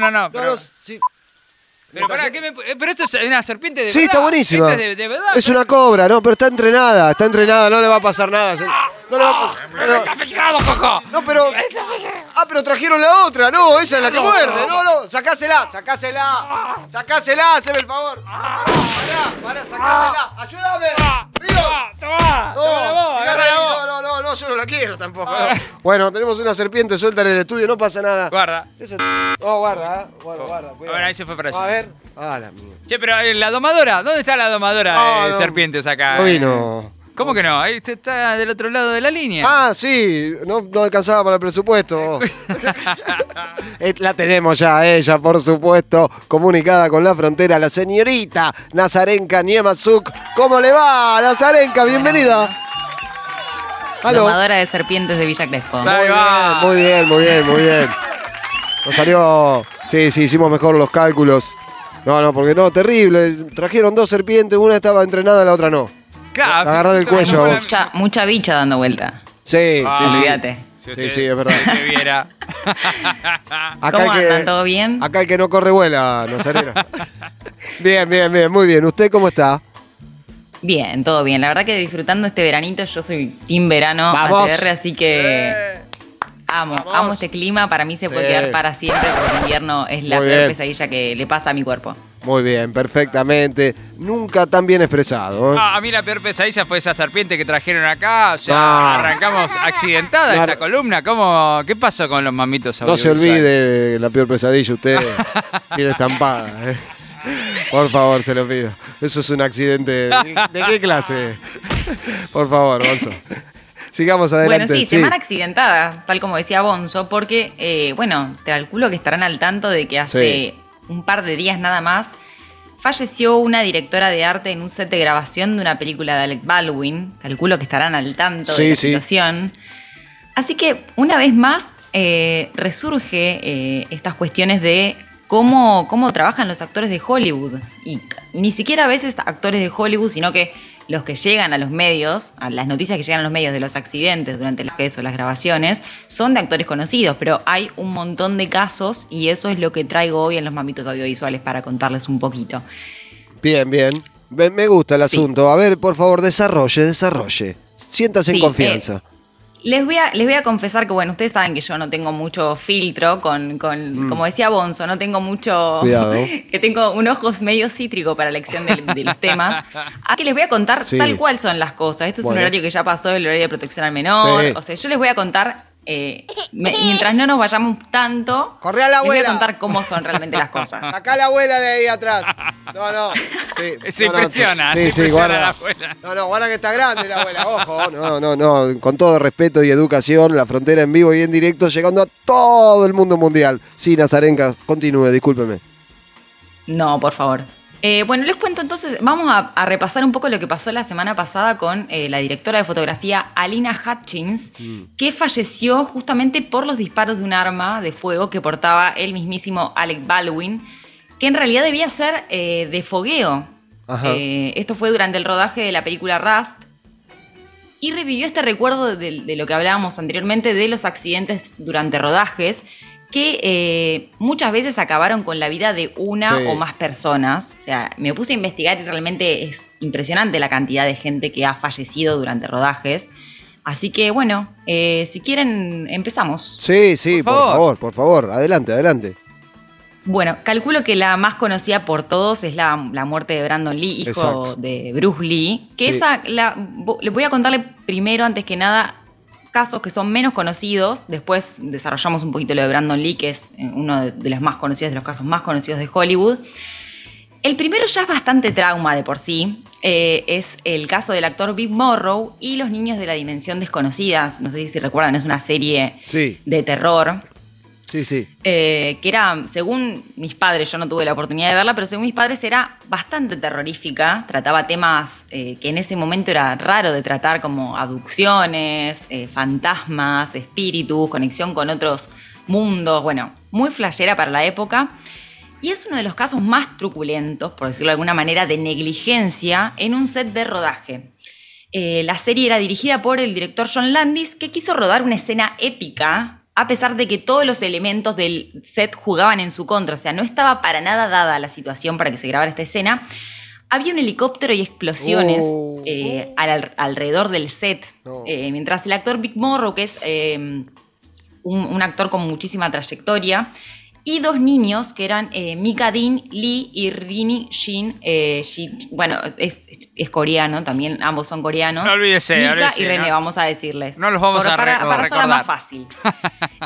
No, no, no. Pero, no, sí. pero, pará, ¿qué me- eh, pero esto es una serpiente de Sí, verdad. está buenísima. Esta es de, de verdad. Es una cobra, no, pero está entrenada, está entrenada, no le va a pasar nada. No, le va a pasar- no, ¡Está picado, Coco! no, pero. Ah, pero trajeron la otra, no, esa es la que muerde. No, no, sacásela, sacásela. Sacásela, haceme el favor. Pará, pará, sacásela. Ayúdame. Río. ¡Toma! No, no, no, no, no, yo no la quiero tampoco. no. Bueno, tenemos una serpiente suelta en el estudio, no pasa nada. Guarda. Esa- Oh, guarda, ¿eh? Bueno, guarda, cuidado. Bueno, ahí se fue para allá. A ver. Ah, la mía. Che, pero eh, la domadora, ¿dónde está la domadora Ah, de no. serpientes acá? No vino. ¿Cómo que no? Ahí está- está del otro lado de la línea. Ah, sí, no, no alcanzaba para el presupuesto. Eh, la tenemos ya, ella, por supuesto, comunicada con la frontera, la señorita Nazarenka Niemazuk. ¿Cómo le va, Nazarenka? Bienvenida. Aló. Domadora de serpientes de Villa Crespo. Ahí va. Muy bien, muy bien, muy bien. Nos salió. Sí, sí, hicimos mejor los cálculos. No, no, porque no, terrible. Trajeron dos serpientes, una estaba entrenada, la otra no. Claro, La agarró del cuello, vos. Mucha, mucha bicha dando vuelta. Sí, Ah, sí, sí. Olvídate. Si Sí, usted- sí, es verdad. si usted viera. Acá ¿Cómo el andan? ¿Todo bien? Acá el que no corre vuela, Nazarena. bien, bien, bien, muy bien. ¿Usted cómo está? Bien, todo bien. La verdad que disfrutando este veranito, yo soy team verano Vamos. ATR, así que Eh, amo, Vamos. amo este clima. Para mí se puede Sí. quedar para siempre porque el invierno es la Muy peor bien. pesadilla que le pasa a mi cuerpo. Muy bien, perfectamente. Nunca tan bien expresado. ¿eh? Ah, a mí la peor pesadilla fue esa serpiente que trajeron acá. Ya Ah. arrancamos accidentada Claro. esta columna. ¿Cómo, ¿Qué pasó con los mamitos No se olvide de la peor pesadilla, usted tiene estampada. ¿eh? Por favor, se lo pido. Eso es un accidente. ¿De, qué clase? Por favor, Gonzo. Sigamos adelante. Bueno, sí, semana accidentada, tal como decía Bonzo, porque, eh, bueno, calculo que estarán al tanto de que hace un par de días nada más falleció una directora de arte en un set de grabación de una película de Alec Baldwin. Calculo que estarán al tanto Sí, de la sí. situación. Así que, una vez más, eh, resurge eh, estas cuestiones de cómo, cómo trabajan los actores de Hollywood. Y ni siquiera a veces actores de Hollywood, sino que los que llegan a los medios, a las noticias que llegan a los medios de los accidentes durante las o las grabaciones, son de actores conocidos, pero hay un montón de casos y eso es lo que traigo hoy en los mamitos audiovisuales para contarles un poquito. Bien, bien. Me, gusta el Sí. asunto. A ver, por favor, desarrolle, desarrolle. Siéntase en confianza. eh, Les voy, a, les voy a confesar que, bueno, ustedes saben que yo no tengo mucho filtro con, con como decía Bonzo, no tengo mucho... Mm. Cuidado. que tengo un ojos medio cítrico para la elección de, de los temas. Aquí les voy a contar Sí. tal cual son las cosas. Esto es Bueno. un horario que ya pasó, el horario de protección al menor. Sí. O sea, yo les voy a contar, eh, me- mientras no nos vayamos tanto, Corre a la les voy a contar cómo son realmente las cosas. Sacá a la abuela de ahí atrás. No, no. Sí, Se no, no, impresiona, Sí, se sí, impresiona guarda. la abuela. No, no, guarda que está grande la abuela, ojo. No, no, no. Con todo respeto y educación, la frontera en vivo y en directo, llegando a todo el mundo mundial. Sí, Nazarenka, continúe, discúlpeme. No, por favor. Eh, bueno, les cuento entonces, vamos a, a repasar un poco lo que pasó la semana pasada con eh, la directora de fotografía Alina Hutchins, que falleció justamente por los disparos de un arma de fuego que portaba el mismísimo Alec Baldwin, que en realidad debía ser eh, de fogueo. Ajá. Esto fue durante el rodaje de la película Rust. Y revivió este recuerdo de, de lo que hablábamos anteriormente de los accidentes durante rodajes, que eh, muchas veces acabaron con la vida de una Sí. o más personas. O sea, me puse a investigar y realmente es impresionante la cantidad de gente que ha fallecido durante rodajes. Así que bueno, eh, si quieren, empezamos. Sí, sí, por Por favor. por favor, adelante, adelante. Bueno, calculo que la más conocida por todos es la, la muerte de Brandon Lee, hijo Exacto. de Bruce Lee. Que Sí. esa, la, le voy a contarle primero, antes que nada, casos que son menos conocidos. Después desarrollamos un poquito lo de Brandon Lee, que es eh, uno de, los más conocidos, de los casos más conocidos de Hollywood. El primero ya es bastante trauma de por sí. eh, es el caso del actor Big Morrow y los niños de la dimensión desconocida. No sé si recuerdan, es una serie Sí, de terror. Sí, sí. Eh, que era, según mis padres, yo no tuve la oportunidad de verla, pero según mis padres era bastante terrorífica. Trataba temas eh, que en ese momento era raro de tratar, como abducciones, eh, fantasmas, espíritus, conexión con otros mundos. Bueno, muy flashera para la época. Y es uno de los casos más truculentos, por decirlo de alguna manera, de negligencia en un set de rodaje. La serie era dirigida por el director John Landis, que quiso rodar una escena épica a pesar de que todos los elementos del set jugaban en su contra, o sea, no estaba para nada dada la situación para que se grabara esta escena. Había un helicóptero y explosiones Oh. eh, al- alrededor del set, No. eh, mientras el actor Big Morrow, que es eh, un, un actor con muchísima trayectoria, y dos niños que eran eh, Mika Dean Lee y Rini Shin. eh, Shin- bueno, es, es coreano también, ambos son coreanos. No olvídese, Mika olvídese, y René, ¿no? vamos a decirles. No los vamos Por- a para, para hacerla recordar. más fácil.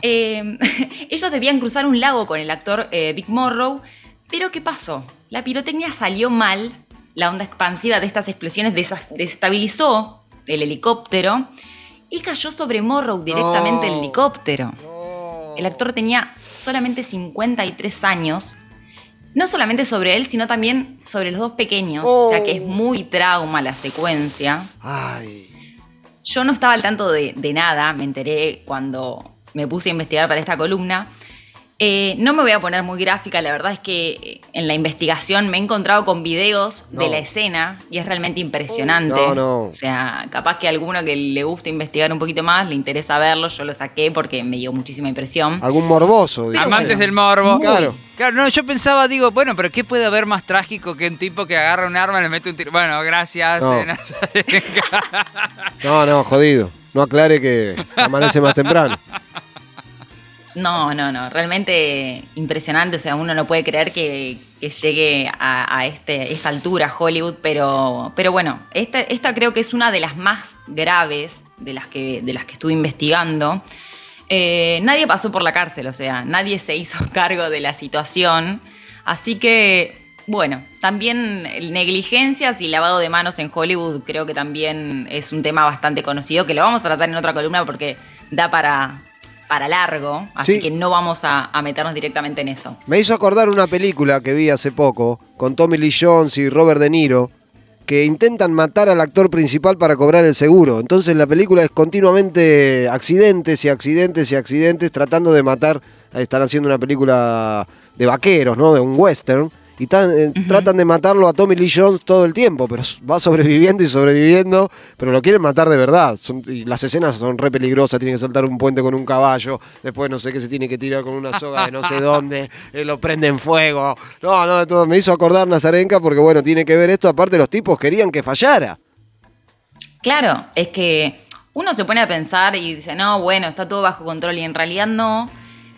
Eh, ellos debían cruzar un lago con el actor eh, Big Morrow, pero ¿qué pasó? La pirotecnia salió mal, la onda expansiva de estas explosiones desestabilizó el helicóptero y cayó sobre Morrow directamente el helicóptero. No. El actor tenía solamente 53 años. No solamente sobre él, sino también sobre los dos pequeños. O sea que es Oh. muy trauma la secuencia. Ay. Yo no estaba al tanto de, de nada, me enteré cuando me puse a investigar para esta columna. Eh, no me voy a poner muy gráfica, la verdad es que en la investigación me he encontrado con videos de la escena y es realmente impresionante. No, no. O sea, capaz que a alguno que le guste investigar un poquito más le interesa verlo, yo lo saqué porque me dio muchísima impresión. Algún morboso. digo. Amantes bueno. del morbo. Claro. Claro, no, yo pensaba, digo, bueno, pero ¿qué puede haber más trágico que un tipo que agarra un arma y le mete un tiro? Bueno, gracias. No. eh. No, no, jodido. No aclare que amanece más temprano. No, no, no, realmente impresionante. O sea, uno no puede creer que, llegue a, este, esta altura Hollywood, pero, pero bueno, esta, creo que es una de las más graves de las que, de las que estuve investigando. Eh, nadie pasó por la cárcel, o sea, nadie se hizo cargo de la situación. Así que, bueno, también negligencias y lavado de manos en Hollywood creo que también es un tema bastante conocido, que lo vamos a tratar en otra columna porque da para, para largo, así Sí. que no vamos a, a meternos directamente en eso. Me hizo acordar una película que vi hace poco con Tommy Lee Jones y Robert De Niro que intentan matar al actor principal para cobrar el seguro. Entonces la película es continuamente accidentes y accidentes y accidentes tratando de matar. Están haciendo una película de vaqueros, ¿no? De un western. Y tan- eh, tratan de matarlo a Tommy Lee Jones todo el tiempo, pero va sobreviviendo y sobreviviendo, pero lo quieren matar de verdad. Son- y las escenas son re peligrosas, tiene que saltar un puente con un caballo, después no sé qué se tiene que tirar con una soga de no sé dónde, eh, lo prende en fuego. No, no, de todo. Me hizo acordar Nazarenka porque, bueno, tiene que ver esto. Aparte, los tipos querían que fallara. Claro, es que uno se pone a pensar y dice, no, bueno, está todo bajo control y en realidad no.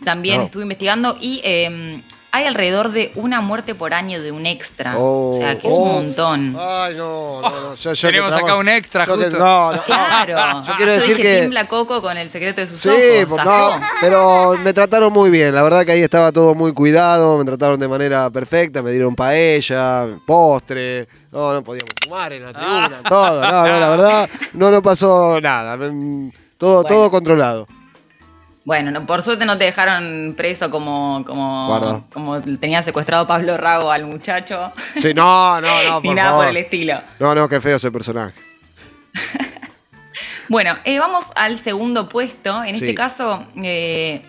También No. estuve investigando y eh, hay alrededor de una muerte por año de un extra. Oh, o sea, que es oh. un montón. Ay, no, no, no. Yo, yo que Tenemos acá un extra, yo que- justo. no, no. Claro. Yo quiero decir dije que- Timbla Coco con el secreto de sus Sí, ojos. pues, zafó. no, pero me trataron muy bien. La verdad que ahí estaba todo muy cuidado, me trataron de manera perfecta, me dieron paella, postre. No, no podíamos fumar en la tribuna, todo. No, no, la verdad, no, no pasó nada. Mm, Todo, Bueno. todo controlado. Bueno, no, por suerte no te dejaron preso como, Guarda. como, tenía secuestrado Pablo Rago al muchacho. Sí, no, no, no, Ni por nada favor. por el estilo. No, no, qué feo ese personaje. Bueno, eh, vamos al segundo puesto. En Sí. este caso, eh,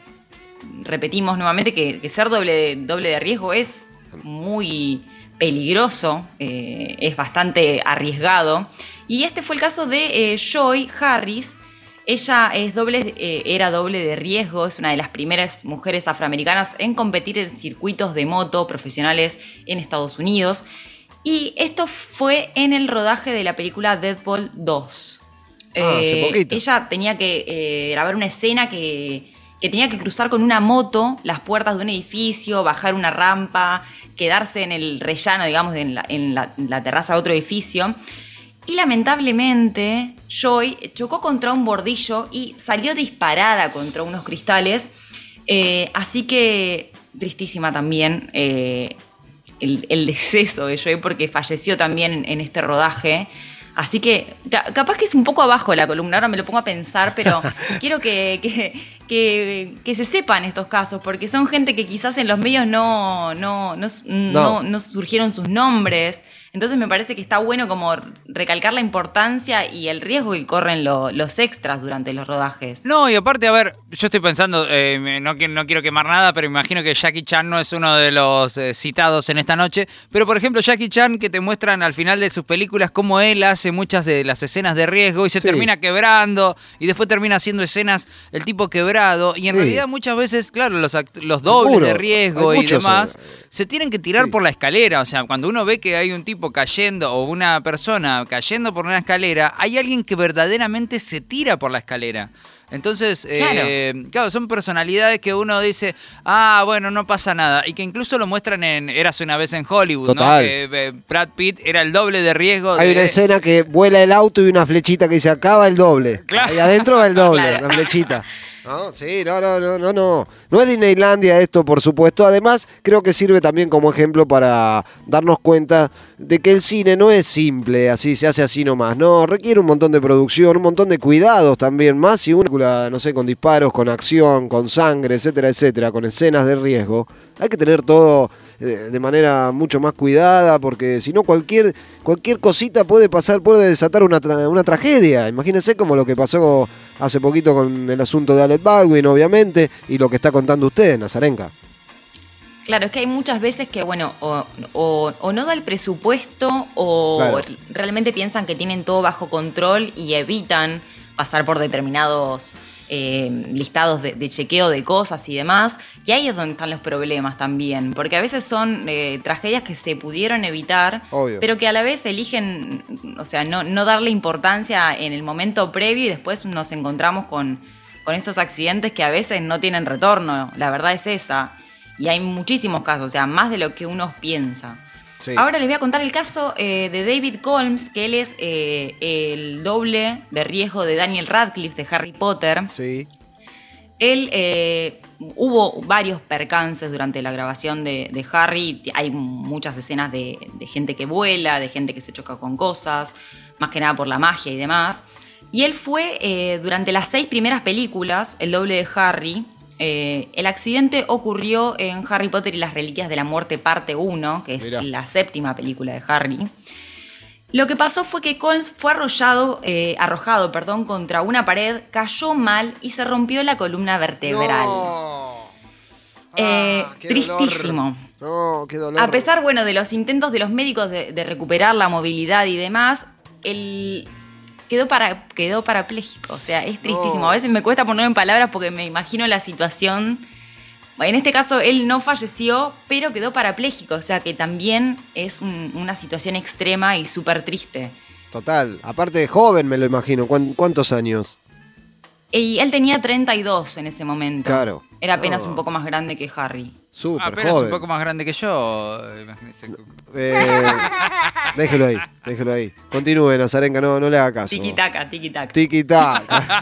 repetimos nuevamente que, que ser doble de, doble de riesgo es muy peligroso, eh, es bastante arriesgado. Y este fue el caso de Joy Harris. Ella es doble, eh, era doble de riesgo, es una de las primeras mujeres afroamericanas en competir en circuitos de moto profesionales en Estados Unidos. Y esto fue en el rodaje de la película Deadpool 2. Ah, hace Eh, poquito. ella tenía que eh, grabar una escena que, que tenía que cruzar con una moto las puertas de un edificio, bajar una rampa, quedarse en el rellano, digamos, en la, en la- en la terraza de otro edificio. Y lamentablemente, Joy chocó contra un bordillo y salió disparada contra unos cristales. Eh, así que, tristísima también eh, el, el deceso de Joy porque falleció también en, en este rodaje. Así que ca- capaz que es un poco abajo la columna, ahora me lo pongo a pensar, pero quiero que, que- que- que se sepan estos casos, porque son gente que quizás en los medios no, no, no, no- no surgieron sus nombres. Entonces me parece que está bueno como recalcar la importancia y el riesgo que corren lo- los extras durante los rodajes. No, y aparte, a ver, yo estoy pensando, eh, me- no, no quiero quemar nada, pero imagino que Jackie Chan no es uno de los eh, citados en esta noche. Pero, por ejemplo, Jackie Chan, que te muestran al final de sus películas cómo él hace muchas de las escenas de riesgo y se Sí. termina quebrando y después termina haciendo escenas, el tipo quebrado y en Sí. realidad muchas veces, claro, los, act- los dobles de riesgo hay y demás eh, se tienen que tirar sí. por la escalera. O sea, cuando uno ve que hay un tipo cayendo o una persona cayendo por una escalera, hay alguien que verdaderamente se tira por la escalera. Entonces, Claro. eh, claro, son personalidades que uno dice, ah, bueno, no pasa nada. Y que incluso lo muestran en Eras una vez en Hollywood, Total. ¿no? Que eh, Brad Pitt era el doble de riesgo. Hay de- una escena que vuela el auto y una flechita que dice acá va el doble. Claro. Ahí adentro va el doble, Claro. una flechita. No, sí, no, no, no, no, no. No es Disneylandia esto, por supuesto. Además, creo que sirve también como ejemplo para darnos cuenta de que el cine no es simple, así se hace así nomás. No, requiere un montón de producción, un montón de cuidados también. Más si una película, no sé, con disparos, con acción, con sangre, etcétera, etcétera, con escenas de riesgo. Hay que tener todo de manera mucho más cuidada, porque si no cualquier, cualquier cosita puede pasar, puede desatar una, tra- una tragedia. Imagínense como lo que pasó hace poquito con el asunto de Alec Baldwin, obviamente, y lo que está contando usted, Nazarenka. Claro, es que hay muchas veces que, bueno, o, o- o no da el presupuesto o Claro. realmente piensan que tienen todo bajo control y evitan pasar por determinados eh, listados de, de chequeo de cosas y demás. Y ahí es donde están los problemas también, porque a veces son eh, tragedias que se pudieron evitar, Obvio. pero que a la vez eligen, o sea, no, no darle importancia en el momento previo y después nos encontramos con, con estos accidentes que a veces no tienen retorno. La verdad es esa. Y hay muchísimos casos, o sea, más de lo que uno piensa. Sí. Ahora les voy a contar el caso eh, de David Colmes, que él es eh, el doble de riesgo de Daniel Radcliffe de Harry Potter. Sí. Él eh, hubo varios percances durante la grabación de, de Harry. Hay muchas escenas de, de gente que vuela, de gente que se choca con cosas, más que nada por la magia y demás. Y él fue, durante las seis primeras películas, el doble de Harry. Eh, el accidente ocurrió en Harry Potter y las Reliquias de la Muerte, parte 1, que es Mirá. la séptima película de Harry. Lo que pasó fue que Colmes fue arrollado, eh, arrojado perdón, contra una pared, cayó mal y se rompió la columna vertebral. No. Eh, Ah, tristísimo. dolor. No, qué dolor. A pesar, bueno, de los intentos de los médicos de, de recuperar la movilidad y demás, él quedó, para, quedó parapléjico. O sea, es tristísimo. No. A veces me cuesta ponerlo en palabras porque me imagino la situación. En este caso, él no falleció, pero quedó parapléjico. O sea, que también es un- una situación extrema y súper triste. Total. Aparte de joven, me lo imagino. ¿Cuán- ¿Cuántos años? Y él tenía 32 en ese momento. Claro. Era apenas un poco más grande que Harry. Súper Apenas joven. un poco más grande que yo. imagínese. Eh, déjelo ahí, déjelo ahí. Continúe, Nazarenka, no, no le haga caso. Tiki taca, tiki taca. Tiki taca.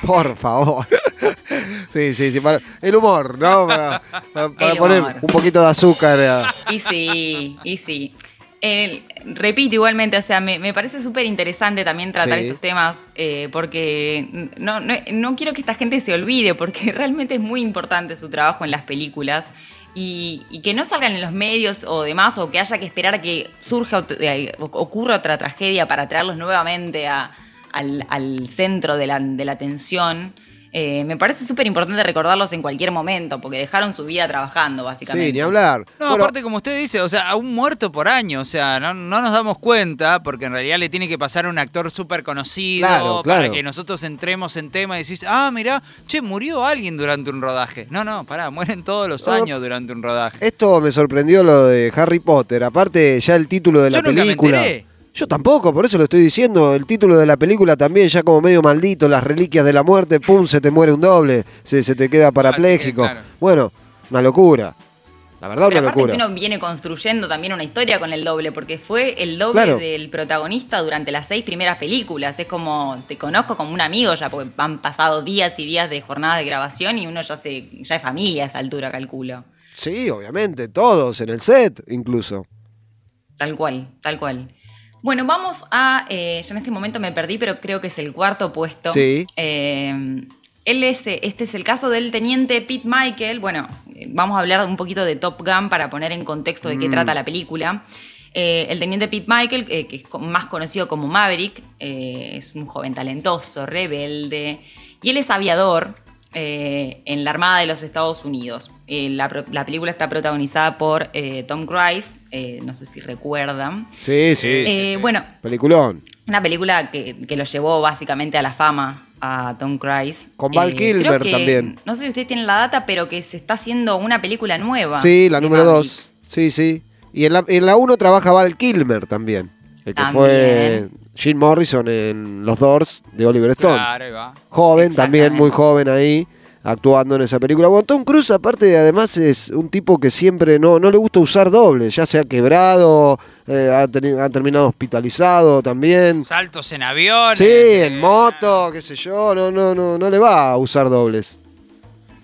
Por favor. Sí, sí, sí. para- el humor, ¿no? Para, para- para El poner humor. un poquito de azúcar. a- Y sí, y sí. Eh, repito igualmente, o sea, me, me parece súper interesante también tratar Sí. estos temas eh, porque no, no, no quiero que esta gente se olvide porque realmente es muy importante su trabajo en las películas y, y que no salgan en los medios o demás o que haya que esperar a que surja eh, ocurra otra tragedia para traerlos nuevamente a- al, al centro de la, de la atención. Eh, me parece súper importante recordarlos en cualquier momento porque dejaron su vida trabajando básicamente. Sí, ni hablar. No, Bueno, aparte como usted dice, o sea, a un muerto por año, o sea, no, no nos damos cuenta porque en realidad le tiene que pasar a un actor súper conocido Claro, para claro. que nosotros entremos en tema y decís, ah, mirá, che, murió alguien durante un rodaje. No, no, pará, mueren todos los No, años durante un rodaje. Esto me sorprendió lo de Harry Potter. Aparte, ya el título de la nunca me película. enteré. Yo tampoco, por eso lo estoy diciendo. El título de la película también, ya como medio maldito, las reliquias de la muerte, pum, se te muere un doble, se, se te queda parapléjico. claro. Bueno, una locura. La verdad, Pero una aparte locura. que uno viene construyendo también una historia con el doble, porque fue el doble Claro. del protagonista durante las seis primeras películas. Es como, te conozco como un amigo ya, porque han pasado días y días de jornadas de grabación y uno ya se, ya es familia a esa altura, calculo. Sí, obviamente, todos, en el set incluso. Tal cual, tal cual. Bueno, vamos a. eh, ya en este momento me perdí, pero creo que es el cuarto puesto. Sí. Eh, él es, eh, este es el caso del teniente Pete Michael. Bueno, eh, vamos a hablar un poquito de Top Gun para poner en contexto de qué trata la película. Eh, el teniente Pete Michael, eh, que es más conocido como Maverick, eh, es un joven talentoso, rebelde, y él es aviador eh, en la Armada de los Estados Unidos. Eh, la, película está protagonizada por eh, Tom Cruise, no sé si recuerdan. Sí, sí. Eh, Bueno, Peliculón. una película que, que lo llevó básicamente a la fama a Tom Cruise. Con Val Kilmer que- también. No sé si ustedes tienen la data, pero que se está haciendo una película nueva. Sí, la número. 2. Sí, sí. Y en la, en la 1 trabaja Val Kilmer también. El que También. fue Jim Morrison en Los Doors de Oliver Stone. Claro, ahí va. Joven, también muy joven ahí, actuando en esa película. Bueno, Tom Cruise, aparte, además es un tipo que siempre no, no le gusta usar dobles, ya se ha quebrado, eh, ha, teni- ha terminado hospitalizado también. Saltos en aviones. Sí, eh, en moto, qué sé yo, no, no, no, no le va a usar dobles.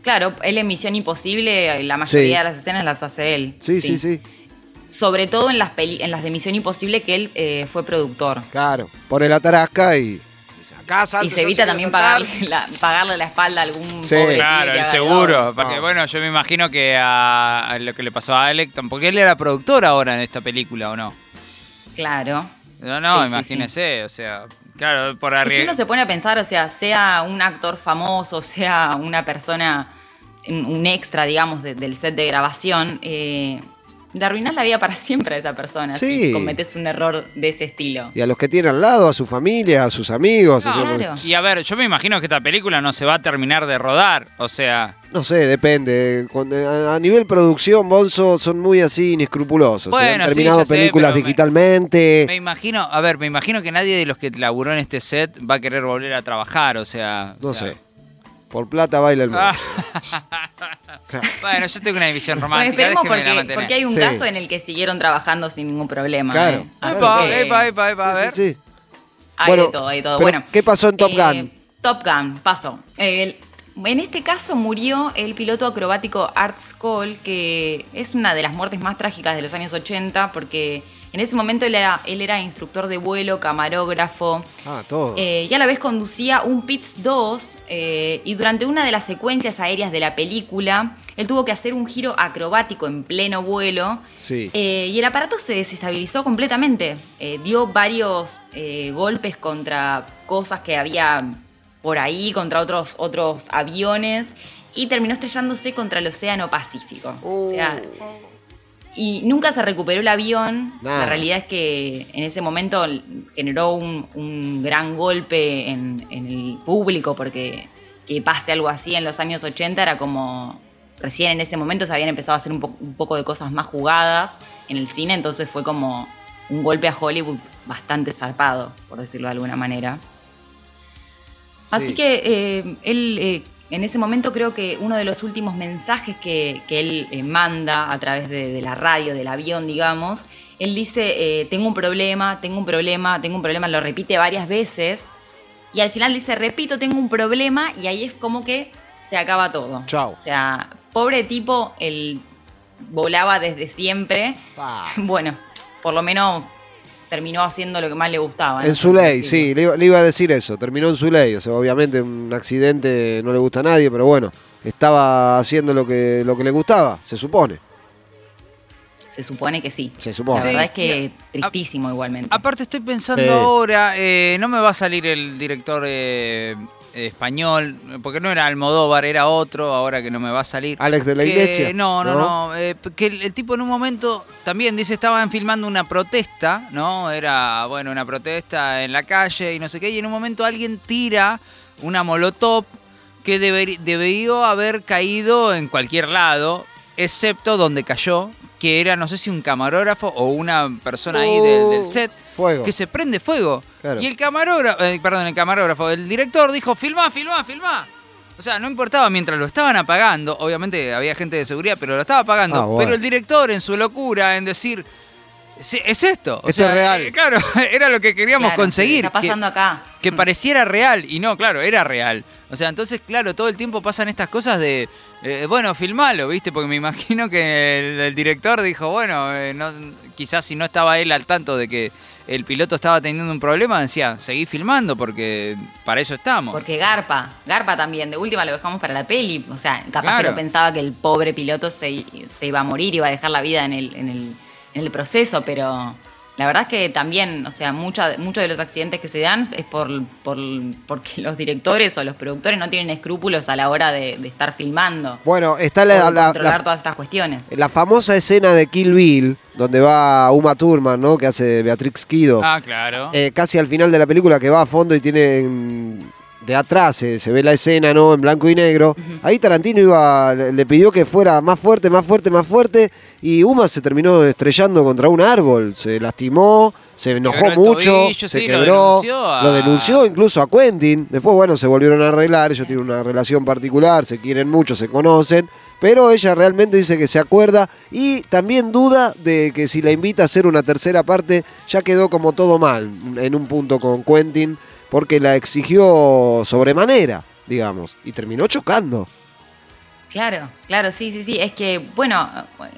Claro, él en Misión Imposible, la mayoría Sí. de las escenas las hace él. Sí, sí, sí, Sobre todo en las, peli en las de Misión Imposible que él eh, fue productor. claro. Pone la tarasca y acá Y salto, se yo evita también pagarle la, pagarle la espalda a algún Sí. pobre Claro, el seguro. Porque, No. bueno, yo me imagino que a, a lo que le pasó a Alec, porque él era productor ahora en esta película, ¿o no? Claro. No, no, Sí, sí, imagínese, o sea, claro, por Es que arriba. uno se pone a pensar, o sea, sea un actor famoso, sea una persona, un un extra, digamos, de- del set de grabación, eh, le arruinás la vida para siempre a esa persona Sí. si cometes un error de ese estilo. Y a los que tiene al lado, a su familia, a sus amigos. eso, Claro. Y a ver, yo me imagino que esta película no se va a terminar de rodar, o sea, No sé, depende. Con- a, nivel producción, Bonzo son muy así inescrupulosos. ¿eh? Bueno, Han sí, terminado sé, películas me- digitalmente. me imagino, a ver, me imagino que nadie de los que laburó en este set va a querer volver a trabajar, o sea. No o sea- sé. Por plata baila el mundo. Ah. bueno, yo tengo una división romántica. esperemos déjeme la porque, porque hay un Sí. caso en el que siguieron trabajando sin ningún problema. Claro. ¿eh? Epa, que epa, epa, epa, a ver. Sí, sí. Hay Bueno, de todo, hay de todo. Bueno, ¿qué pasó en Top eh, Gun? Top Gun, pasó. El- en este caso murió el piloto acrobático Art Skoll, que es una de las muertes más trágicas de los años 80, porque en ese momento él era, él era instructor de vuelo, camarógrafo, Ah, todo. eh, y a la vez conducía un PITS 2 eh, y durante una de las secuencias aéreas de la película, él tuvo que hacer un giro acrobático en pleno vuelo Sí. eh, y el aparato se desestabilizó completamente. Dio varios golpes contra cosas que había por ahí, contra otros, otros aviones y terminó estrellándose contra el Océano Pacífico. O sea, y nunca se recuperó el avión. La realidad es que en ese momento generó un, un gran golpe en, en el público porque que pase algo así en los años 80 era como... Recién en ese momento se habían empezado a hacer un, po- un poco de cosas más jugadas en el cine, entonces fue como un golpe a Hollywood bastante zarpado, por decirlo de alguna manera. Así Sí. que eh, él, eh, en ese momento creo que uno de los últimos mensajes que, que él eh, manda a través de, de la radio, del avión, digamos, él dice, eh, tengo un problema, tengo un problema, tengo un problema, lo repite varias veces, y al final dice, repito, tengo un problema, y ahí es como que se acaba todo. Chao. O sea, pobre tipo, él volaba desde siempre. Bueno, por lo menos terminó haciendo lo que más le gustaba. ¿no? En su ley, sí, le iba, le iba a decir eso. Terminó en su ley. O sea, obviamente un accidente no le gusta a nadie, pero bueno, estaba haciendo lo que, lo que le gustaba, se supone. Se supone que sí. Se supone. La Sí, verdad es que y- tristísimo igualmente. Aparte estoy pensando Sí. ahora, eh, no me va a salir el director eh, español, porque no era Almodóvar, era otro, ahora que no me va a salir. Alex de la Que- Iglesia. No, no, ¿no? no. eh, que el, el tipo en un momento también dice, estaban filmando una protesta, ¿no? Era, bueno, una protesta en la calle y no sé qué, y en un momento alguien tira una molotov que deber- debió haber caído en cualquier lado, excepto donde cayó, que era, no sé si un camarógrafo o una persona ahí del, del set, Fuego. que se prende fuego. Claro. Y el camarógrafo, eh, perdón, el camarógrafo, el director dijo, filmá, filmá, filmá. O sea, no importaba, mientras lo estaban apagando, obviamente había gente de seguridad, pero lo estaba apagando. Ah, bueno. Pero el director, en su locura, en decir, "Sí, es esto. O Esto sea, es real. eh, claro, era lo que queríamos Claro, conseguir. ¿Qué está que- pasando acá? que pareciera real y no, claro, era real. O sea, entonces, claro, todo el tiempo pasan estas cosas de, eh, bueno, filmalo, ¿viste? Porque me imagino que el, el director dijo, bueno, eh, no, quizás si no estaba él al tanto de que el piloto estaba teniendo un problema, decía, seguí filmando porque para eso estamos. Porque Garpa, Garpa también, de última lo dejamos para la peli. O sea, capaz Claro. que no pensaba que el pobre piloto se, se iba a morir, iba a dejar la vida en el, en el, en el proceso, pero la verdad es que también, o sea, mucha- muchos de los accidentes que se dan es por, por- porque los directores o los productores no tienen escrúpulos a la hora de, de estar filmando. Bueno, está la, la- controlar la- todas estas cuestiones. la famosa escena de Kill Bill, donde va Uma Thurman, ¿no? Que hace Beatrix Kido. Ah, claro. Eh, casi al final de la película que va a fondo y tiene mm, de atrás se, se ve la escena, ¿no? En blanco y negro. Ahí Tarantino iba, le le pidió que fuera más fuerte, más fuerte, más fuerte. Y Uma se terminó estrellando contra un árbol. Se lastimó, se enojó Quebró mucho, tobillo, se sí, lo quebró. denunció a- Lo denunció incluso a Quentin. Después, bueno, se volvieron a arreglar. Ellos tienen una relación particular, se quieren mucho, se conocen. Pero ella realmente dice que se acuerda y también duda de que si la invita a hacer una tercera parte, ya quedó como todo mal en un punto con Quentin, porque la exigió sobremanera, digamos, y terminó chocando. Claro, claro, sí, sí, sí. Es que, bueno,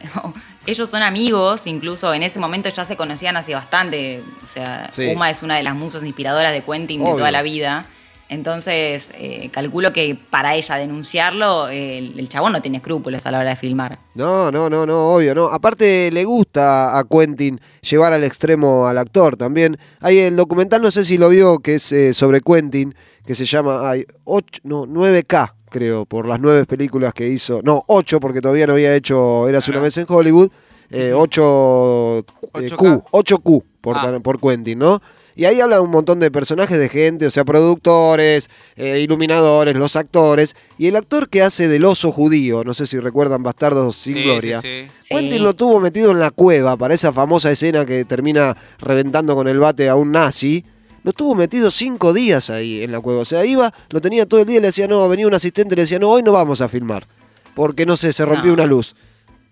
ellos son amigos, incluso en ese momento ya se conocían hace bastante. O sea, Sí. Uma es una de las musas inspiradoras de Quentin de toda la vida. Entonces, eh, calculo que para ella denunciarlo, el, el chabón no tiene escrúpulos a la hora de filmar. No, no, no, no, obvio, no. Aparte le gusta a Quentin llevar al extremo al actor también. Hay el documental, no sé si lo vio, que es eh, sobre Quentin, que se llama hay ocho, no, 9K, creo, por las nueve películas que hizo. No, 8, porque todavía no había hecho Eras una vez en Hollywood. Eh, 8 eh, 8K. Q, 8Q por, Ah. por Quentin, ¿no? Y ahí hablan un montón de personajes de gente, o sea, productores, eh, iluminadores, los actores. Y el actor que hace del oso judío, no sé si recuerdan Bastardos sin Sí, Gloria. sí, sí. Sí. Quentin lo tuvo metido en la cueva para esa famosa escena que termina reventando con el bate a un nazi. Lo tuvo metido cinco días ahí en la cueva. O sea, iba, lo tenía todo el día y le decía, no, venía un asistente y le decía, no, hoy no vamos a filmar. Porque no sé, se rompió No. una luz.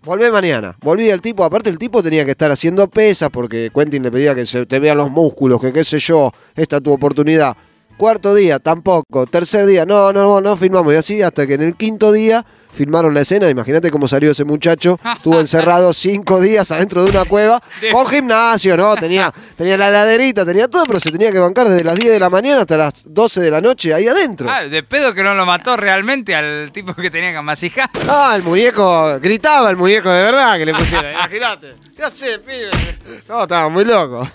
Volvé mañana. Volvía el tipo, aparte el tipo tenía que estar haciendo pesas porque Quentin le pedía que se te vean los músculos, que qué sé yo, esta es tu oportunidad. Cuarto día, tampoco. Tercer día, no, no, no, no filmamos. Y así hasta que en el quinto día filmaron la escena. Imagínate cómo salió ese muchacho. Estuvo encerrado cinco días adentro de una cueva con gimnasio, ¿no? Tenía, tenía la laderita, tenía todo, pero se tenía que bancar desde las 10 de la mañana hasta las 12 de la noche ahí adentro. Ah, de pedo que no lo mató realmente al tipo que tenía que amasijar. Ah, el muñeco, gritaba el muñeco de verdad que le pusieron, imagínate. ¿Qué hace, pibe? No, estaba muy loco.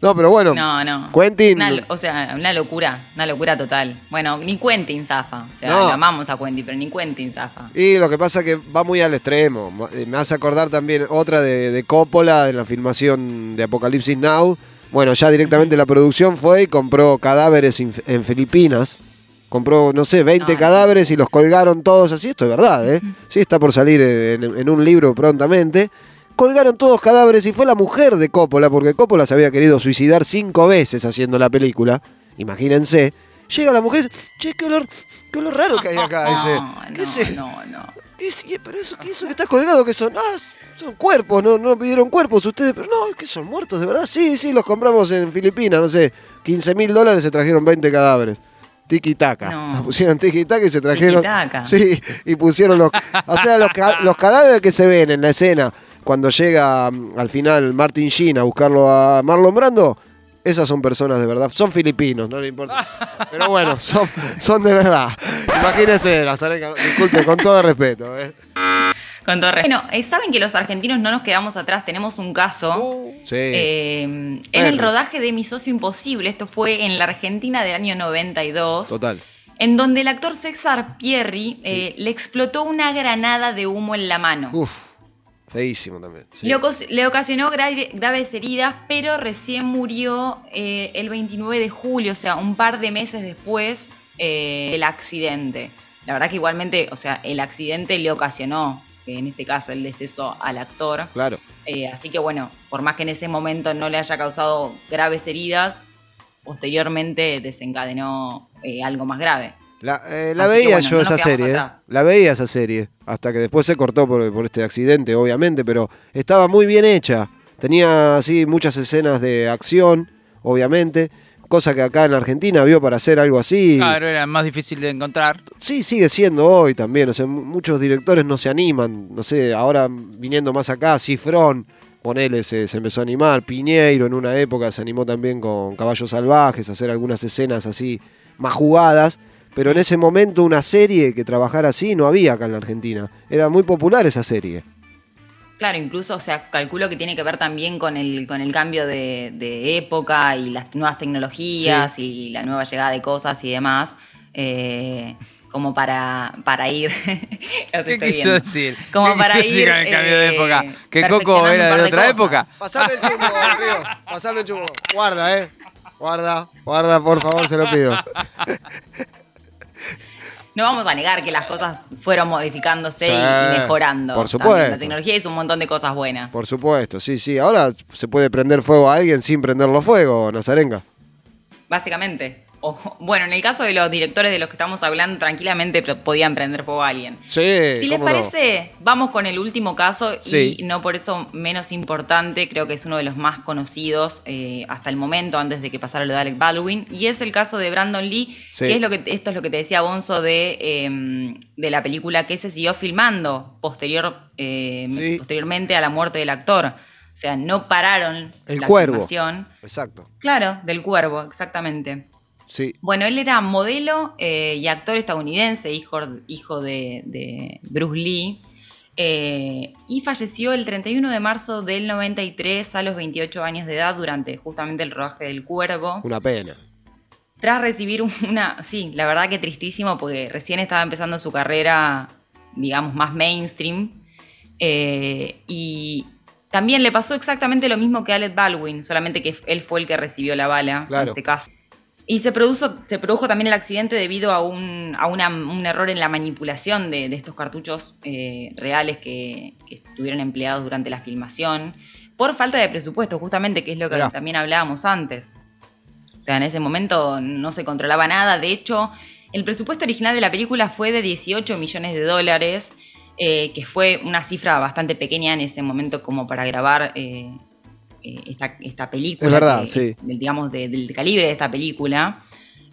No, pero bueno. No, no. Quentin. Una o sea, una locura, una locura total. Bueno, ni Quentin zafa. O sea, No. lo amamos a Quentin, pero ni Quentin zafa. Y lo que pasa es que va muy al extremo. Eh, Me hace acordar también otra de, de Coppola en la filmación de Apocalipsis Now. Bueno, ya directamente la producción fue y compró cadáveres en, Filipinas. Compró, no sé, 20 Ay. cadáveres y los colgaron todos así. Esto es verdad, ¿eh? Sí, está por salir en, en un libro prontamente. Colgaron todos cadáveres y fue la mujer de Coppola, porque Coppola se había querido suicidar cinco veces haciendo la película. Imagínense. Llega la mujer y dice, che, qué olor, qué olor raro que hay acá. Dice, No, no, no. ¿Qué es- pero eso, ¿qué es eso que está colgado? que son? Ah, son cuerpos, no, no pidieron cuerpos ustedes, pero no, es que son muertos, de verdad. Sí, sí, los compramos en Filipinas, no sé, 15 mil dólares se trajeron 20 cadáveres. Tiki taka. No. Pusieron tiki taka y se trajeron. Tiki-taka. Sí, y pusieron los. O sea, los, los cadáveres que se ven en la escena cuando llega mm, al final Martin Sheen a buscarlo a Marlon Brando. Esas son personas de verdad, son filipinos, no le importa. Pero bueno, son, son de verdad. Imagínense, Nazareca, disculpe, con todo respeto. ¿eh? Con todo respeto. Bueno, eh, saben que los argentinos no nos quedamos atrás, tenemos un caso. Sí. Eh, en Bueno. el rodaje de Mi Socio Imposible, esto fue en la Argentina del año 92. Total. En donde el actor César Pierri eh, le explotó una granada de humo en la mano. Uf, feísimo también. sí. Le, ocasionó gra- graves heridas, pero recién murió eh, el 29 de julio, o sea, un par de meses después eh, del accidente. La verdad que igualmente, o sea, el accidente le ocasionó, en este caso, el deceso al actor. Claro. Eh, así que bueno, por más que en ese momento no le haya causado graves heridas, posteriormente desencadenó algo más grave. La, eh, la veía bueno, yo no esa serie, ¿eh? la veía esa serie, hasta que después se cortó por, por este accidente, obviamente, pero estaba muy bien hecha. Tenía así muchas escenas de acción, obviamente, cosa que acá en la Argentina vio para hacer algo así. Claro, era más difícil de encontrar. Sí, sigue siendo hoy también. O sea, mu- muchos directores no se animan. No sé, ahora viniendo más acá, Cifrón, ponele, se, se empezó a animar. Piñeiro en una época se animó también con Caballos Salvajes, a hacer algunas escenas así más jugadas. Pero en ese momento una serie que trabajara así no había acá en la Argentina. Era muy popular esa serie. Claro, incluso, o sea, calculo que tiene que ver también con el, con el cambio de, de época y las nuevas tecnologías y la nueva llegada de cosas y demás. eh, como para, para ir. ¿Qué quiso decir? Como ¿Qué para ir. con el cambio de eh, época? ¿Que Coco era de otra cosas. época? Pasame el chumbo, Río. Pasame el chumbo. Guarda, eh. Guarda, guarda, por favor, se lo pido. No vamos a negar que las cosas fueron modificándose y- Sí, y mejorando. por También supuesto. La tecnología hizo un montón de cosas buenas. Por supuesto, sí, sí. Ahora se puede prender fuego a alguien sin prenderlo fuego, Nazarenga. Básicamente. O, bueno, en el caso de los directores de los que estamos hablando, tranquilamente podían prender fuego a alguien. Sí, Si les no. parece, vamos con el último caso Sí. y no por eso menos importante, creo que es uno de los más conocidos eh, hasta el momento, antes de que pasara lo de Alec Baldwin, y es el caso de Brandon Lee, Sí. que es lo que esto es lo que te decía Bonzo de, eh, de la película que se siguió filmando posterior, eh, Sí. posteriormente a la muerte del actor. O sea, no pararon El la Cuervo. Exacto. Claro, del cuervo, exactamente. Sí. Bueno, él era modelo eh, y actor estadounidense, hijo, hijo de, de Bruce Lee, eh, y falleció el 31 de marzo del 93 a los 28 años de edad durante justamente el rodaje del Cuervo. Una pena. Tras recibir una, sí, la verdad que tristísimo porque recién estaba empezando su carrera, digamos, más mainstream. eh, y también le pasó exactamente lo mismo que a Alec Baldwin, solamente que él fue el que recibió la bala Claro. en este caso. Y se produjo, se produjo también el accidente debido a un, a una- un error en la manipulación de, de estos cartuchos eh, reales que, que estuvieron empleados durante la filmación, por falta de presupuesto, justamente, que es lo que también hablábamos antes. O sea, en ese momento no se controlaba nada. De hecho, el presupuesto original de la película fue de 18 millones de dólares, eh, que fue una cifra bastante pequeña en ese momento como para grabar eh, esta, esta película. Es verdad, que- sí. del, digamos, de- del calibre de esta película.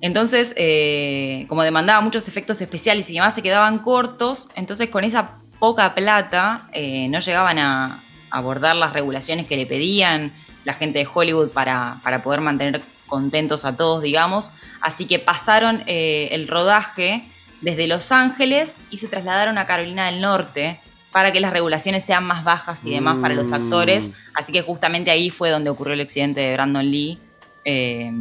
Entonces, eh, como demandaba muchos efectos especiales y demás, se quedaban cortos. Entonces, con esa poca plata, eh, no llegaban a abordar las regulaciones que le pedían la gente de Hollywood para, para poder mantener contentos a todos, digamos. Así que pasaron eh, el rodaje desde Los Ángeles y se trasladaron a Carolina del Norte para que las regulaciones sean más bajas y demás para los Mm. actores. Así que justamente ahí fue donde ocurrió el accidente de Brandon Lee. Eh,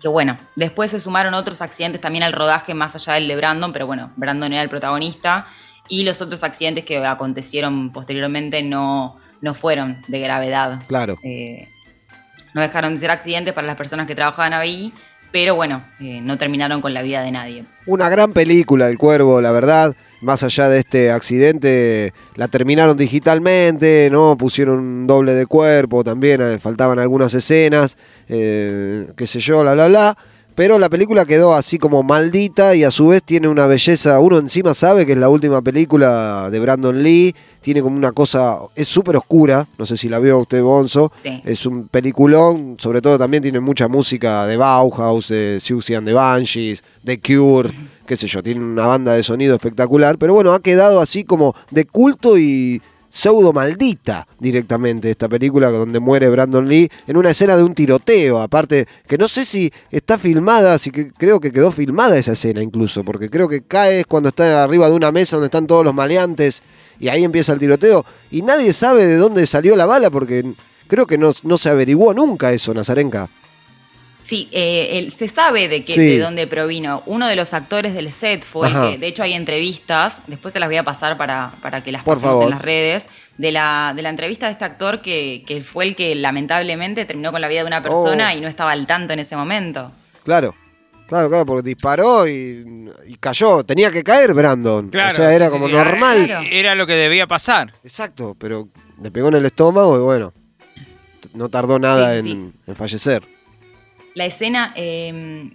que bueno, después se sumaron otros accidentes también al rodaje más allá del de Brandon, pero bueno, Brandon era el protagonista. Y los otros accidentes que acontecieron posteriormente no, no fueron de gravedad. Claro. Eh, no dejaron de ser accidentes para las personas que trabajaban ahí, pero bueno, eh, no terminaron con la vida de nadie. Una gran película, El Cuervo, la verdad. Más allá de este accidente, la terminaron digitalmente, ¿no? Pusieron un doble de cuerpo, también eh, faltaban algunas escenas, eh, qué sé yo, bla, bla, bla. Pero la película quedó así como maldita y a su vez tiene una belleza. Uno encima sabe que es la última película de Brandon Lee. Tiene como una cosa. Es súper oscura. No sé si la vio usted, Bonzo. Sí. Es un peliculón. Sobre todo también tiene mucha música de Bauhaus, de Siouxsie and the Banshees, de Cure. Qué sé yo. Tiene una banda de sonido espectacular. Pero bueno, ha quedado así como de culto y pseudo maldita directamente esta película donde muere Brandon Lee en una escena de un tiroteo, aparte que no sé si está filmada, así que creo que quedó filmada esa escena incluso, porque creo que cae cuando está arriba de una mesa donde están todos los maleantes y ahí empieza el tiroteo y nadie sabe de dónde salió la bala porque creo que no, no se averiguó nunca eso, Nazarenka. Sí, eh, el- se sabe de, qué, Sí. de dónde provino. Uno de los actores del set fue el que, de hecho hay entrevistas, después te las voy a pasar para, para que las Por pasemos favor. en las redes, de la, de la entrevista de este actor que, que fue el que lamentablemente terminó con la vida de una persona Oh. y no estaba al tanto en ese momento. Claro. Claro, claro, porque disparó y, y cayó. Tenía que caer Brandon. Claro, o sea, era como sí, normal. Claro. Era lo que debía pasar. Exacto, pero le pegó en el estómago y bueno, no tardó nada Sí, en, sí. en fallecer. La escena, eh,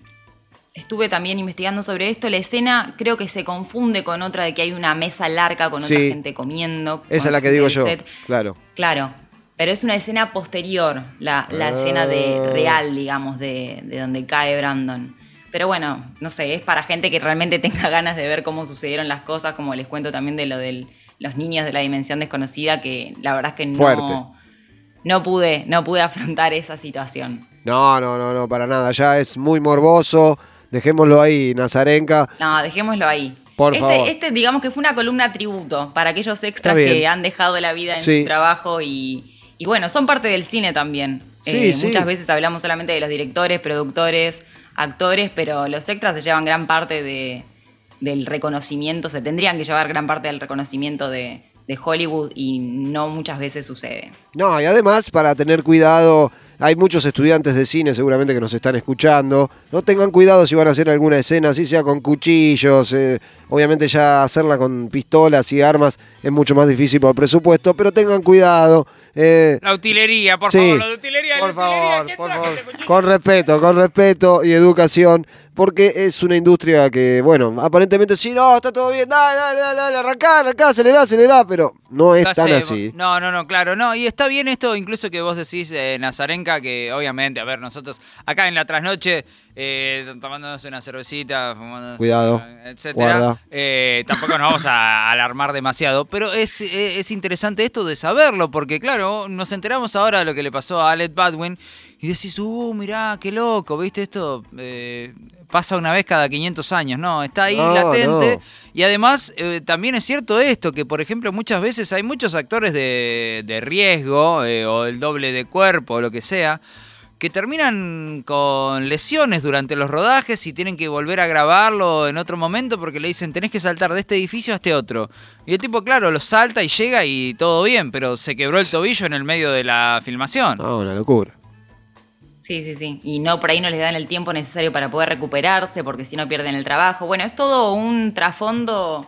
estuve también investigando sobre esto, la escena creo que se confunde con otra de que hay una mesa larga con otra gente comiendo. Esa es la que digo yo. set. Claro. Claro, pero es una escena posterior, la, la Ah. escena de real, digamos, de, de donde cae Brandon. Pero bueno, no sé, es para gente que realmente tenga ganas de ver cómo sucedieron las cosas, como les cuento también de lo de los niños de la dimensión desconocida, que la verdad es que Fuerte. no, no, pude, no pude afrontar esa situación. No, no, no, no, para nada. Ya es muy morboso. Dejémoslo ahí, Nazarenka. No, dejémoslo ahí. Por este, favor. este, digamos que fue una columna tributo para aquellos extras que han dejado la vida en Sí. su trabajo y, y bueno, son parte del cine también. Sí, Eh, sí. Muchas veces hablamos solamente de los directores, productores, actores, pero los extras se llevan gran parte de, del reconocimiento, se tendrían que llevar gran parte del reconocimiento de, de Hollywood y no muchas veces sucede. No, y además para tener cuidado hay muchos estudiantes de cine seguramente que nos están escuchando. No tengan cuidado si van a hacer alguna escena, así sea con cuchillos. eh, obviamente ya hacerla con pistolas y armas es mucho más difícil por el presupuesto, pero tengan cuidado. eh, La utilería, por Sí. favor, la utilería, la por utilería, favor, ¿qué por favor. este? Con respeto, con respeto y educación, porque es una industria que, bueno, aparentemente sí, no, está todo bien, dale, dale, dale, dale, arrancá, arrancá, acelerá, acelerá, pero no es tan así. No, no, no, claro, no. Y está bien esto, incluso que vos decís, eh, Nazarenka, que obviamente, a ver, nosotros acá en la trasnoche, eh, tomándonos una cervecita, fumándonos, Cuidado, etcétera, eh, tampoco nos vamos a alarmar demasiado, pero es, eh, es interesante esto de saberlo, porque claro, nos enteramos ahora de lo que le pasó a Alec Baldwin y decís, uh, mirá, qué loco, ¿viste esto? Eh, pasa una vez cada 500 años, no, está ahí No, latente. no. Y además, eh, también es cierto esto, que por ejemplo muchas veces hay muchos actores de, de riesgo eh, o el doble de cuerpo o lo que sea, que terminan con lesiones durante los rodajes y tienen que volver a grabarlo en otro momento porque le dicen tenés que saltar de este edificio a este otro. Y el tipo, claro, lo salta y llega y todo bien, pero se quebró el tobillo en el medio de la filmación. No, una locura. Sí, sí, sí. Y no, por ahí no les dan el tiempo necesario para poder recuperarse, porque si no pierden el trabajo. Bueno, es todo un trasfondo,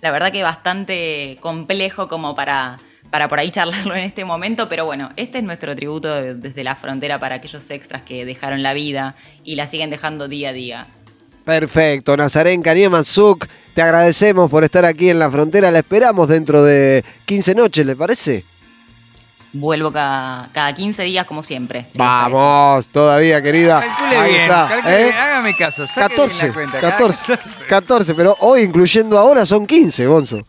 la verdad que bastante complejo como para, para por ahí charlarlo en este momento, pero bueno, este es nuestro tributo de- desde la frontera para aquellos extras que dejaron la vida y la siguen dejando día a día. Perfecto, Nazarenka Niemansuk, te agradecemos por estar aquí en la frontera, la esperamos dentro de 15 noches, ¿le parece? Vuelvo cada, cada 15 días como siempre. si les. Vamos, todavía, querida. Calcule Ahí bien, está, calcule ¿eh? bien, hágame caso, saque bien 14, la cuenta. 14, 14, pero hoy incluyendo ahora son 15, Gonzo.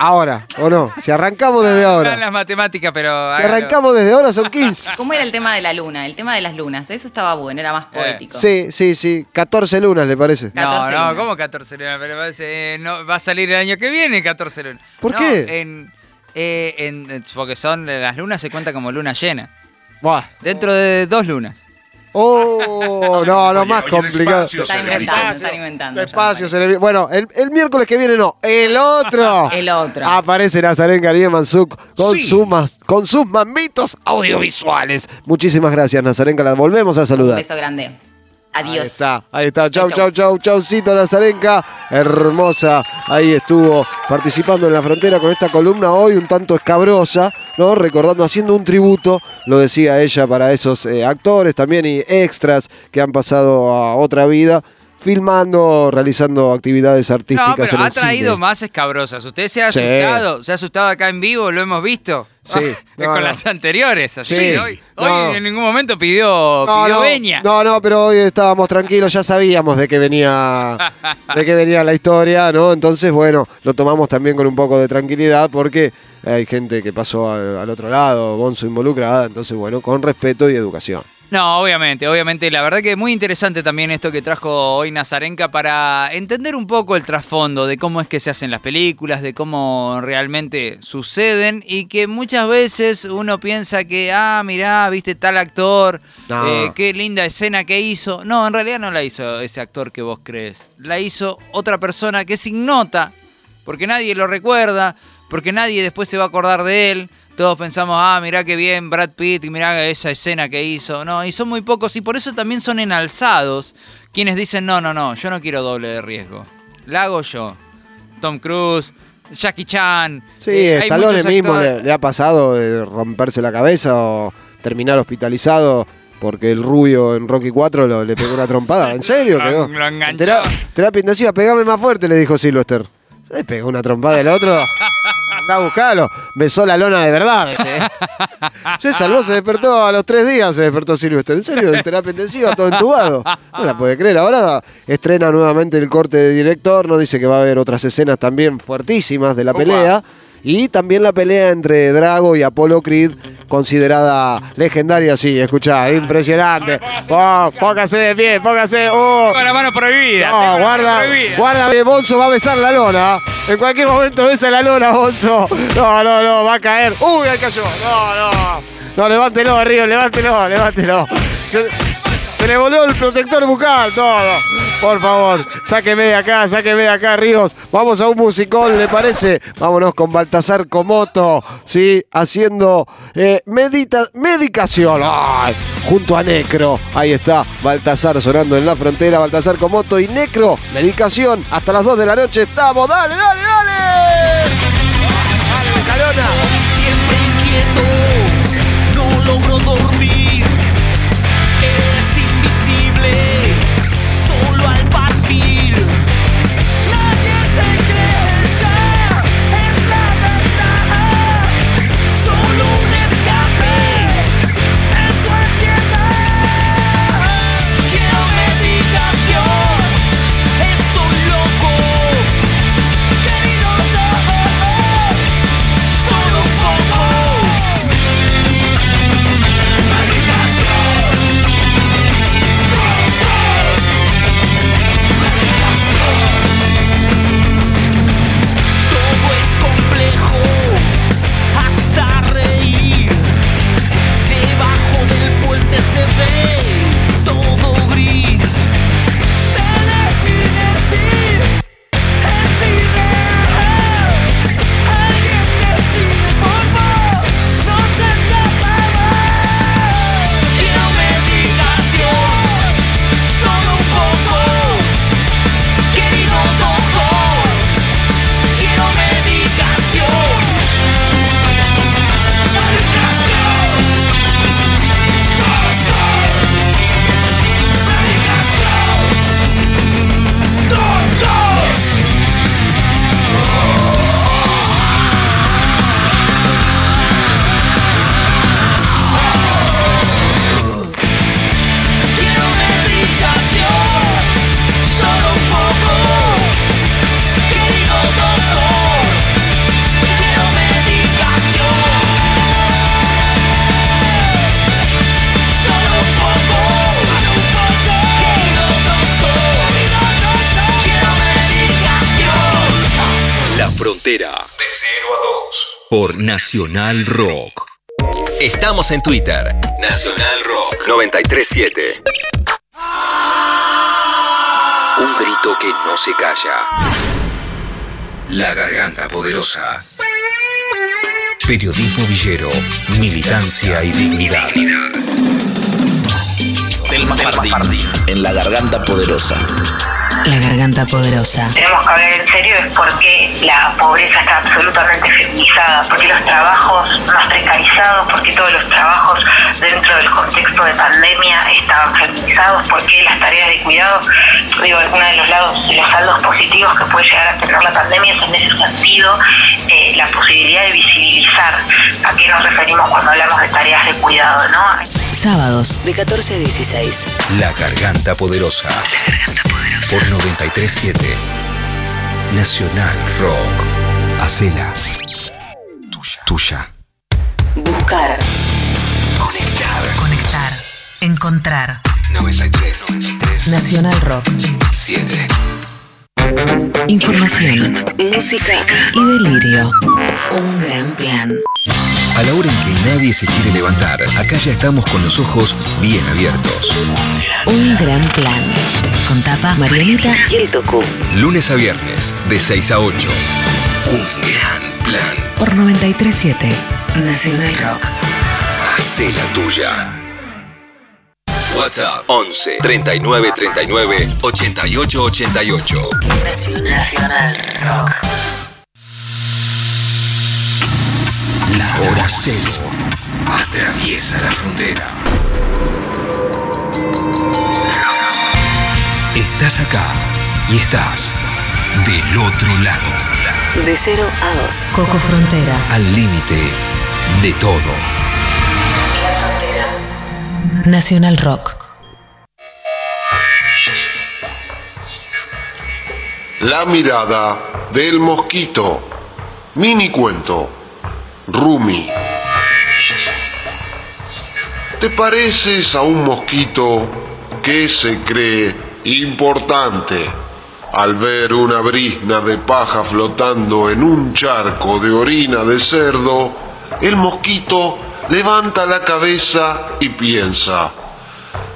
Ahora, ¿o no? Si arrancamos desde ahora. las matemáticas, pero... Si hágalo. arrancamos desde ahora son 15. ¿Cómo era el tema de la luna? El tema de las lunas. Eso estaba bueno, era más poético. Sí, sí, sí. 14 lunas, ¿le parece? No, 14 no, lunas. ¿cómo 14 lunas? Pero parece, eh, no, va a salir el año que viene 14 lunas. ¿Por No, qué? En, eh, en- porque son las lunas se cuenta como luna llena. Buah. Dentro de dos lunas. Oh, no, no, más Oye, complicado. despacio, Están señorita. inventando, están inventando. Despacio, cerebrito. Bueno, el, el miércoles que viene no, el otro. El otro. Aparece Nazarenka Niemansuk con, Sí. sus mas- con sus mambitos audiovisuales. Muchísimas gracias, Nazarenka. La volvemos a Un saludar. beso grande. Adiós. Ahí está, ahí está. Chau, Chau, chau, chau, chaucito Nazarenka. Hermosa. Ahí estuvo participando en la frontera con esta columna hoy un tanto escabrosa, ¿no? Recordando, haciendo un tributo, lo decía ella, para esos eh, actores también y extras que han pasado a otra vida, filmando, realizando actividades No, artísticas pero en ha el traído cine. más escabrosas. ¿Usted se ha Sí. asustado? ¿Se ha asustado acá en vivo? ¿Lo hemos visto? Sí, no, con no. las anteriores. Así. Sí, Hoy, no. hoy en ningún momento pidió, pidió no, veña. no, no, pero hoy estábamos tranquilos, ya sabíamos de qué venía, de qué venía la historia, ¿no? Entonces, bueno, lo tomamos también con un poco de tranquilidad porque hay gente que pasó al, al otro lado, Bonzo involucrada, entonces, bueno, con respeto y educación. No, obviamente, obviamente. La verdad que es muy interesante también esto que trajo hoy Nazarenka para entender un poco el trasfondo de cómo es que se hacen las películas, de cómo realmente suceden y que muchas veces uno piensa que, ah, mirá, viste tal actor, No. eh, qué linda escena que hizo. No, en realidad no la hizo ese actor que vos crees. La hizo otra persona que es ignota, porque nadie lo recuerda, porque nadie después se va a acordar de él. Todos pensamos, ah, mirá qué bien Brad Pitt, y mirá esa escena que hizo. No, y son muy pocos, y por eso también son enalzados quienes dicen, no, no, no, yo no quiero doble de riesgo. La hago yo. Tom Cruise, Jackie Chan. Sí, eh, Stallone mismo le, le ha pasado de romperse la cabeza o terminar hospitalizado porque el rubio en Rocky 4 lo- le pegó una trompada. ¿En serio? Quedó. lo enganchó. Tera- terapia intensiva, pegame más fuerte, le dijo Silvester. Le pegó una trompada el otro. Andá a buscarlo. Besó la lona de verdad. ese. Se salvó, se despertó a los tres días, se despertó Silvester. ¿En serio? En terapia intensiva, todo entubado. No la puede creer. Ahora estrena nuevamente el corte de director. Nos dice que va a haber otras escenas también fuertísimas de la pelea. Y también la pelea entre Drago y Apollo Creed, considerada legendaria, sí, escuchá, impresionante. Oh, póngase de pie, póngase. Oh. Con la mano prohibida. tengo No, guarda, prohibida. guarda que Bonzo va a besar la lona. En cualquier momento besa la lona, Bonzo. No, no, no, va a caer. Uy, ahí cayó. No, no. No, levántelo, Río, levántelo, levántelo. Se le voló el protector bucal, todo. Por favor, sáqueme de acá, sáqueme de acá, Ríos. Vamos a un musicón, ¿le parece? Vámonos con Baltasar Comoto, ¿sí? Haciendo eh, medita medicación. Junto a Necro. Ahí está, Baltasar sonando en la frontera. Baltasar Comoto y Necro. Medicación. Hasta las 2 de la noche estamos. ¡Dale, dale, dale! ¡Dale, Besalona! siempre inquieto, no logro dormir. Por Nacional Rock. Estamos en Twitter. Nacional Rock 937. Un grito que no se calla. La garganta poderosa. Periodismo villero, militancia y dignidad. Telma Fardín, en la garganta poderosa. La garganta poderosa. tenemos que hablar en serio es porque la pobreza está absolutamente feminizada, porque los trabajos más precarizados, porque todos los trabajos dentro del contexto de pandemia estaban feminizados, porque las tareas de cuidado, digo, uno de los lados, los saldos positivos que puede llegar a tener la pandemia es en ese sentido eh, la posibilidad de visibilizar a qué nos referimos cuando hablamos de tareas de cuidado, ¿no? Sábados de 14 a 16. La garganta poderosa. Por 937. Nacional Rock. Hacela. Tuya. Tuya. Buscar. Conectar. Conectar. Encontrar. 93. Nacional Rock. 7. Información, música y delirio. Un gran plan. A la hora en que nadie se quiere levantar, acá ya estamos con los ojos bien abiertos. Un gran plan. Con tapa, Marianita y el Tucu. Lunes a viernes, de 6 a 8. Un gran plan. Por 937. Nacional Rock. Hacé la tuya. WhatsApp 11 39 39 88 88. Nacional Rock. Hora cero. Atraviesa la frontera. Estás acá y estás del otro lado. De 0 a 2. Coco Frontera. Al límite de todo. La Frontera. Nacional Rock. La mirada del mosquito. Mini cuento. Rumi. ¿Te pareces a un mosquito que se cree importante al ver una brizna de paja flotando en un charco de orina de cerdo? El mosquito levanta la cabeza y piensa,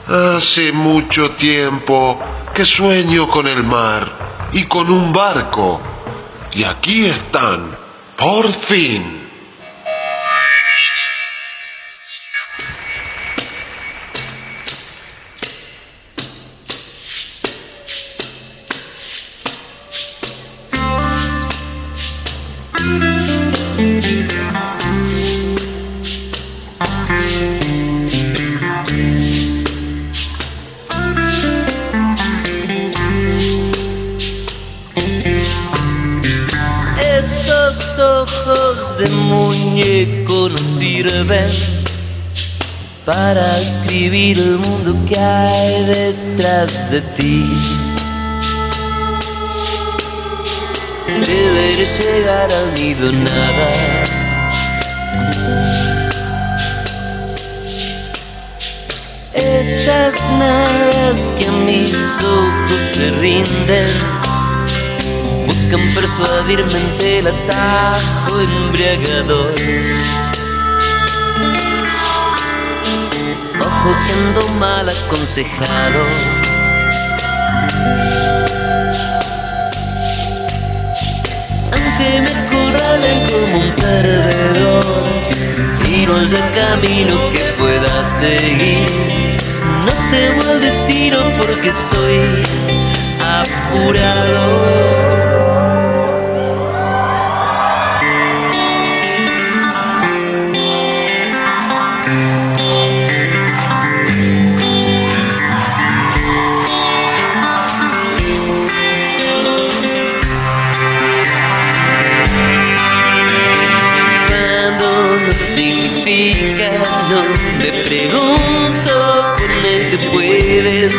Hace mucho tiempo que sueño con el mar y con un barco. Y aquí están, por fin. De muñeco no sirven para escribir el mundo que hay detrás de ti. Deberes llegar al nido nada. Esas nadas que a mis ojos se rinden buscan persuadirme ante el atajo embriagador. Ojo que ando mal aconsejado. Aunque me acorralen como un perdedor y no haya camino que pueda seguir. No temo al destino porque estoy apurado. with is